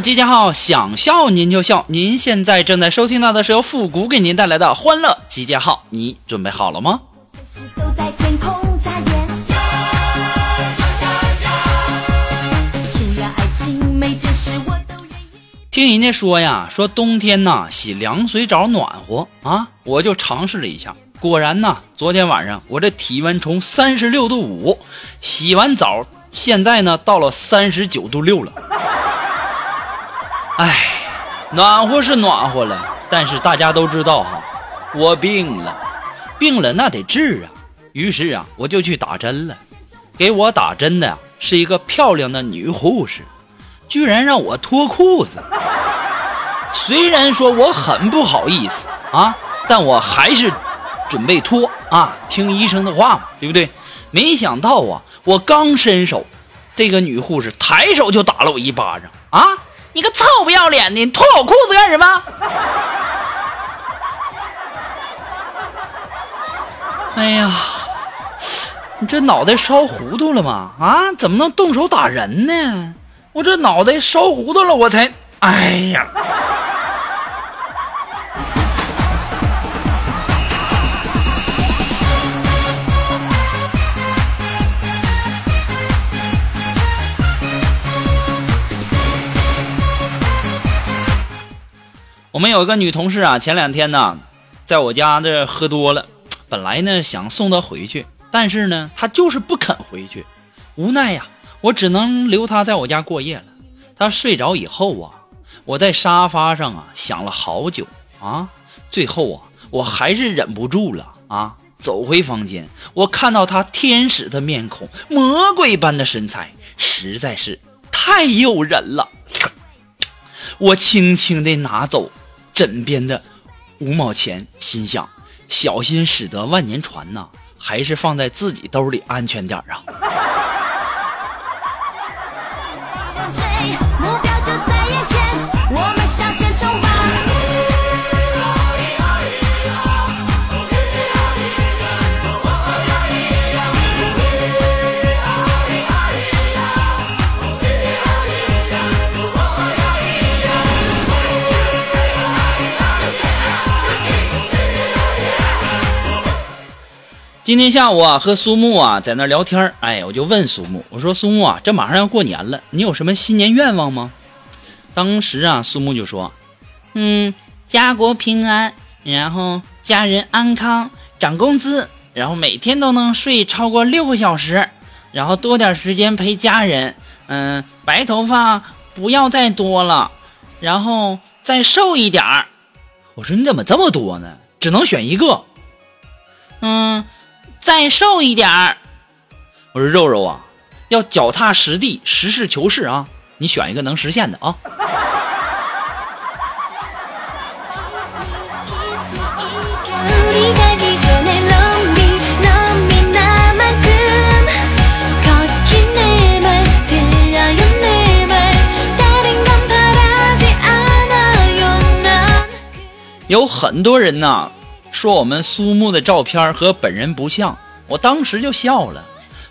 集结号，想笑您就笑。您现在正在收听到的是由复古给您带来的欢乐集结号，你准备好了吗？听人家说呀，说冬天呐洗凉水澡暖和啊，我就尝试了一下，果然呐，昨天晚上我这体温从三十六度五洗完澡，现在呢到了三十九度六了。哎，暖和是暖和了，但是大家都知道哈，我病了，病了那得治啊。于是啊，我就去打针了。给我打针的是一个漂亮的女护士，居然让我脱裤子。虽然说我很不好意思啊，但我还是准备脱啊，听医生的话嘛，对不对？没想到啊，我刚伸手，这个女护士抬手就打了我一巴掌啊！你个臭不要脸的，你脱我裤子干什么？哎呀，你这脑袋烧糊涂了吗？啊，怎么能动手打人呢？我这脑袋烧糊涂了，我才……哎呀！我们有一个女同事啊，前两天呢，在我家这喝多了，本来呢想送她回去，但是呢她就是不肯回去，无奈呀，我只能留她在我家过夜了。她睡着以后啊，我在沙发上啊想了好久啊，最后啊我还是忍不住了啊，走回房间，我看到她天使的面孔，魔鬼般的身材，实在是太诱人了。我轻轻地拿走枕边的五毛钱，心想：小心驶得万年船呐，还是放在自己兜里安全点啊。今天下午啊，和苏木啊在那聊天儿哎，我就问苏木，我说苏木啊，这马上要过年了，你有什么新年愿望吗？当时啊，苏木就说，嗯，家国平安，然后家人安康，涨工资，然后每天都能睡超过六个小时，然后多点时间陪家人，嗯，白头发不要再多了，然后再瘦一点儿。我说你怎么这么多呢？只能选一个。嗯，再瘦一点儿。我说肉肉啊要脚踏实地实事求是啊你选一个能实现的啊。有很多人呐说我们苏木的照片和本人不像，我当时就笑了。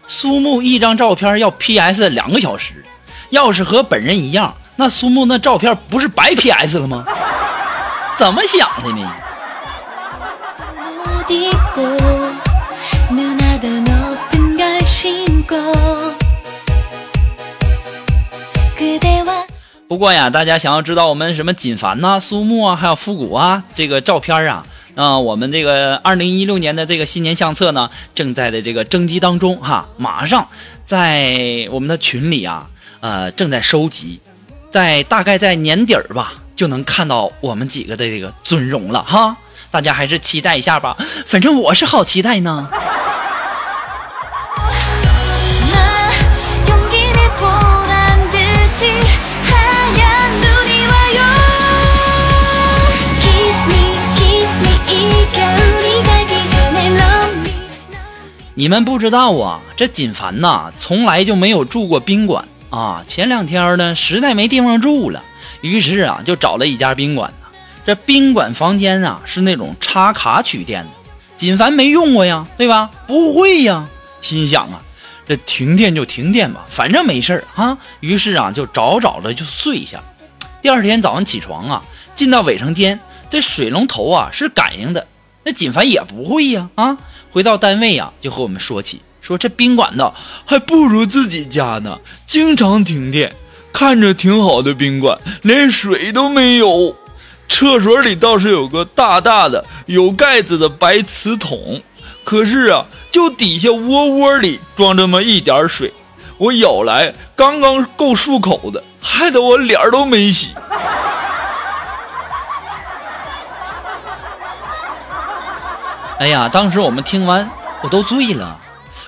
苏木一张照片要 P S 两个小时，要是和本人一样，那苏木那照片不是白 P S 了吗？怎么想的呢？不过呀，大家想要知道我们什么锦凡呐、苏木啊，还有复古啊，这个照片啊。啊、我们这个二零一六年的这个新年相册呢，正在的这个征集当中哈，马上在我们的群里啊，呃，正在收集，在大概在年底儿吧，就能看到我们几个的这个尊容了哈。大家还是期待一下吧，反正我是好期待呢。你们不知道啊，这锦凡呐，从来就没有住过宾馆啊。前两天呢，实在没地方住了，于是啊，就找了一家宾馆。这宾馆房间啊，是那种插卡取电的。锦凡没用过呀，对吧？不会呀，心想啊，这停电就停电吧，反正没事儿啊。于是啊，就找找着就睡下。第二天早上起床啊，进到卫生间，这水龙头啊是感应的。那锦凡也不会呀啊！回到单位呀，就和我们说起，说这宾馆呢还不如自己家呢，经常停电。看着挺好的宾馆，连水都没有。厕所里倒是有个大大的有盖子的白瓷桶，可是啊，就底下窝窝里装这么一点水，我舀来刚刚够漱口的，害得我脸都没洗。哎呀，当时我们听完，我都醉了，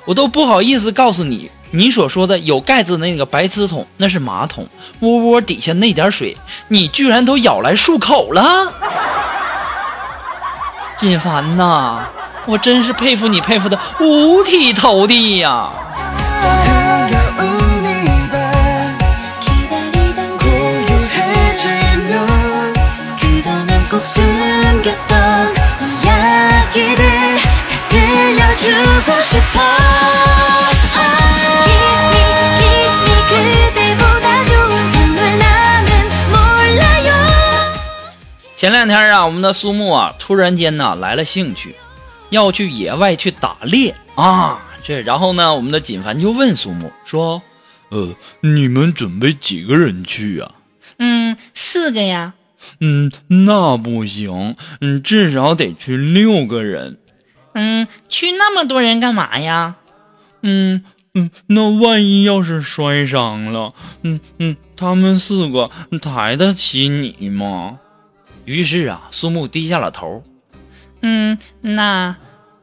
我都不好意思告诉你，你所说的有盖子那个白瓷桶，那是马桶，窝窝底下那点水，你居然都舀来漱口了。锦凡呐，我真是佩服你，佩服的五体投地呀！주고 싶어 Kiss me kiss me 그대보다 좋은 선물 나는 몰라요 前两天啊，我们的苏木啊，突然间呢来了兴趣，要去野外去打猎啊。这然后呢，我们的锦凡就问苏木说：“呃，你们准备几个人去啊？”嗯，四个呀。嗯，那不行，嗯，至少得去六个人。 嗯，去那么多人干嘛呀？嗯嗯，那万一要是摔伤了，嗯嗯，他们四个抬得起你吗？于是啊，苏木低下了头。嗯，那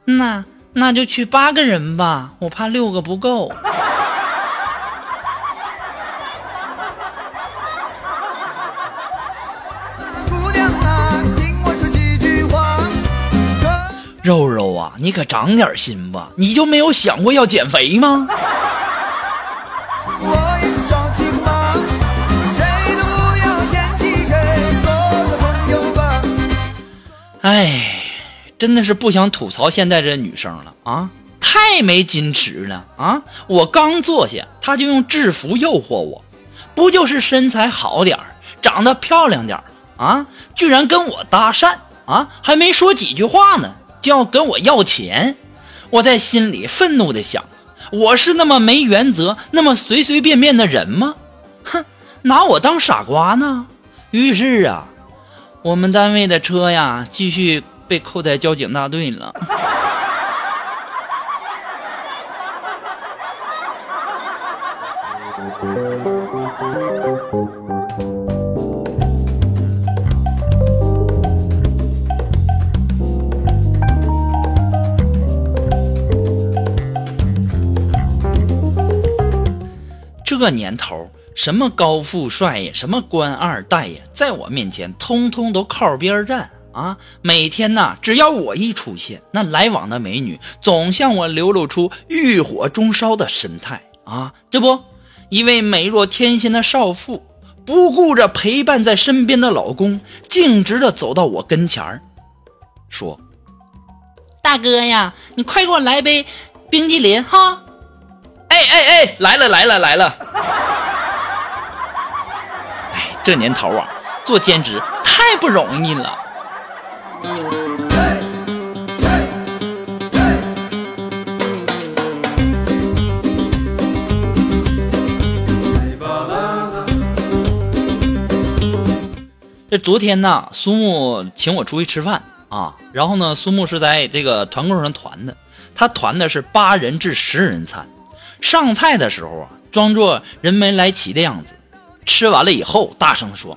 那那就去八个人吧，我怕六个不够。啊，你可长点心吧！你就没有想过要减肥吗？哎，真的是不想吐槽现在这女生了啊，太没矜持了啊！我刚坐下，她就用制服诱惑我，不就是身材好点儿，长得漂亮点儿啊？居然跟我搭讪啊！还没说几句话呢，就要跟我要钱。我在心里愤怒的想：我是那么没原则、那么随随便便的人吗？哼，拿我当傻瓜呢？于是啊，我们单位的车呀，继续被扣在交警大队了。这年头，什么高富帅呀，什么官二代呀，在我面前通通都靠边站啊！每天呐，只要我一出现，那来往的美女总向我流露出欲火中烧的神态啊！这不，一位美若天仙的少妇，不顾着陪伴在身边的老公，径直的走到我跟前儿，说大哥呀，你快给我来杯冰激凌哈！：“哎哎哎，来了来了来了！”哎，这年头啊，做兼职太不容易了。这昨天呢，苏木请我出去吃饭啊，然后呢，苏木是在这个团购上团的，他团的是八人至十人餐。上菜的时候啊，装作人没来齐的样子，吃完了以后，大声地说：“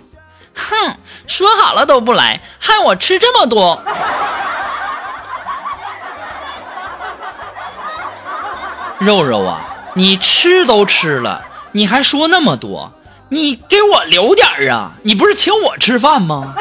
哼，说好了都不来，害我吃这么多。肉肉啊，你吃都吃了，你还说那么多，你给我留点儿啊！你不是请我吃饭吗？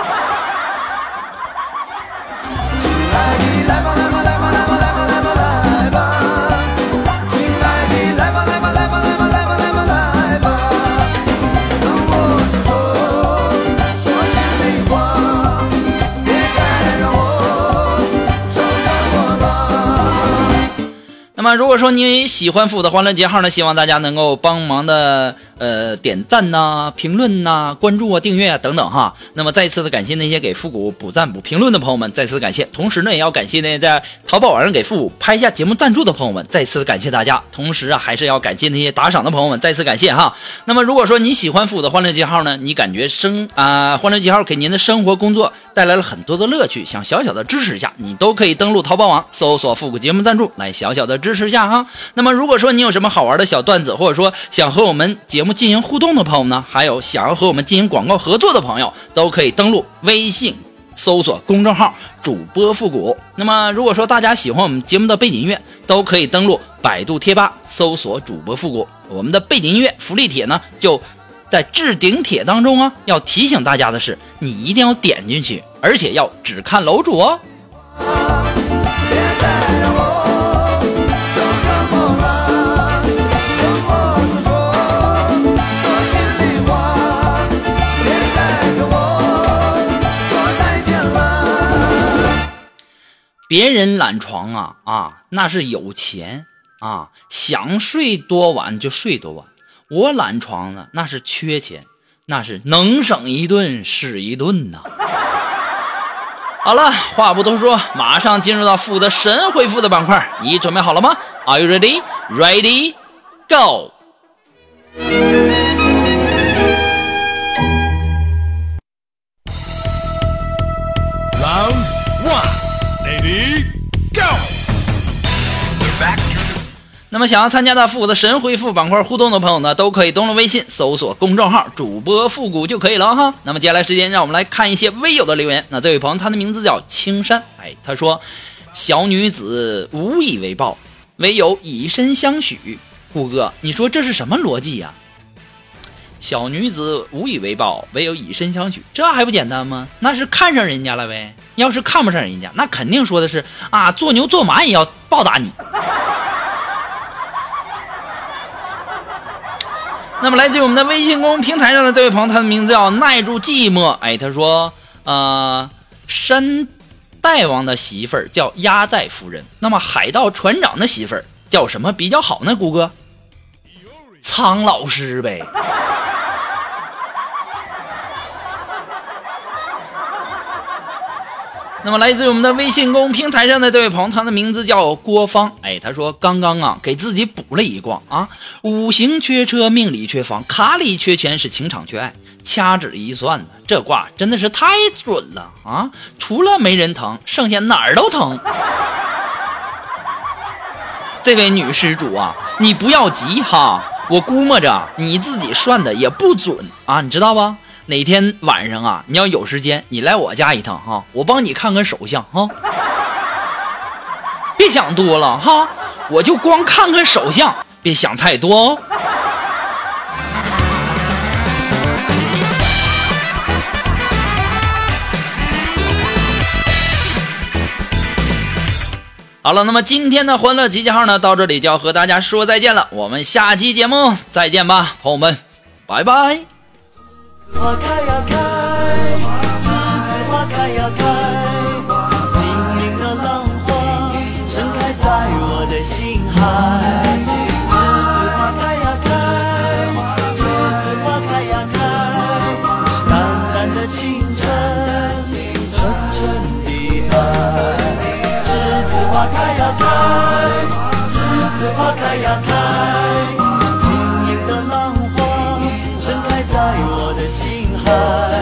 么，如果说你喜欢复古的欢乐节号呢，希望大家能够帮忙的呃点赞呐、评论呐、关注啊、订阅啊等等哈。那么再次的感谢那些给复古补赞补评论的朋友们，再次感谢。同时呢，也要感谢那在淘宝网上给复古拍下节目赞助的朋友们，再次感谢大家。同时啊，还是要感谢那些打赏的朋友们，再次感谢哈。那么如果说你喜欢复古的欢乐记号呢，你感觉生啊、欢乐记号给您的生活工作带来了很多的乐趣，想小小的支持一下，你都可以登录淘宝网搜索复古节目赞助来小小的支持一下哈。那么如果说你有什么好玩的小段子，或者说想和我们节目进行互动的朋友呢，还有想要和我们进行广告合作的朋友，都可以登录微信。搜索公众号“主播复古”。那么，如果说大家喜欢我们节目的背景音乐，都可以登录百度贴吧搜索“主播复古”。我们的背景音乐福利帖呢，就在置顶帖当中啊。要提醒大家的是，你一定要点进去，而且要只看楼主哦。别人懒床啊啊，那是有钱啊，想睡多晚就睡多晚。我懒床呢，那是缺钱，那是能省一顿是一顿呐。好了，话不多说，马上进入到负责神回复的板块，你准备好了吗？Are you ready? Ready? Go! 那么想要参加到复古的神回复板块互动的朋友呢，都可以登录微信搜索公众号“主播复古”就可以了哈。那么接下来时间，让我们来看一些微友的留言。那这位朋友他的名字叫青山，哎，他说：“小女子无以为报，唯有以身相许。”顾哥，你说这是什么逻辑呀、小女子无以为报，唯有以身相许，这还不简单吗？那是看上人家了呗。要是看不上人家，那肯定说的是啊，做牛做马也要报答你。那么来自于我们的微信公众平台上的这位朋友，他的名字叫耐住寂寞。哎，他说，呃，山大王的媳妇儿叫压寨夫人，那么海盗船长的媳妇儿叫什么比较好呢？谷歌，苍老师呗。那么来自于我们的微信公众平台上的这位朋友，他的名字叫郭芳。哎，他说刚刚啊给自己补了一卦啊，五行缺车，命里缺房，卡里缺钱，是情场缺爱。掐指一算呢，这卦真的是太准了啊！除了没人疼，剩下哪儿都疼。这位女施主啊，你不要急哈，我估摸着你自己算的也不准啊，你知道吧？哪天晚上啊，你要有时间，你来我家一趟哈，我帮你看看手相哈。别想多了哈，我就光看看手相，别想太多哦。好了，那么今天的欢乐集结号呢，到这里就要和大家说再见了。我们下期节目再见吧，朋友们，拜拜。花开呀开 high.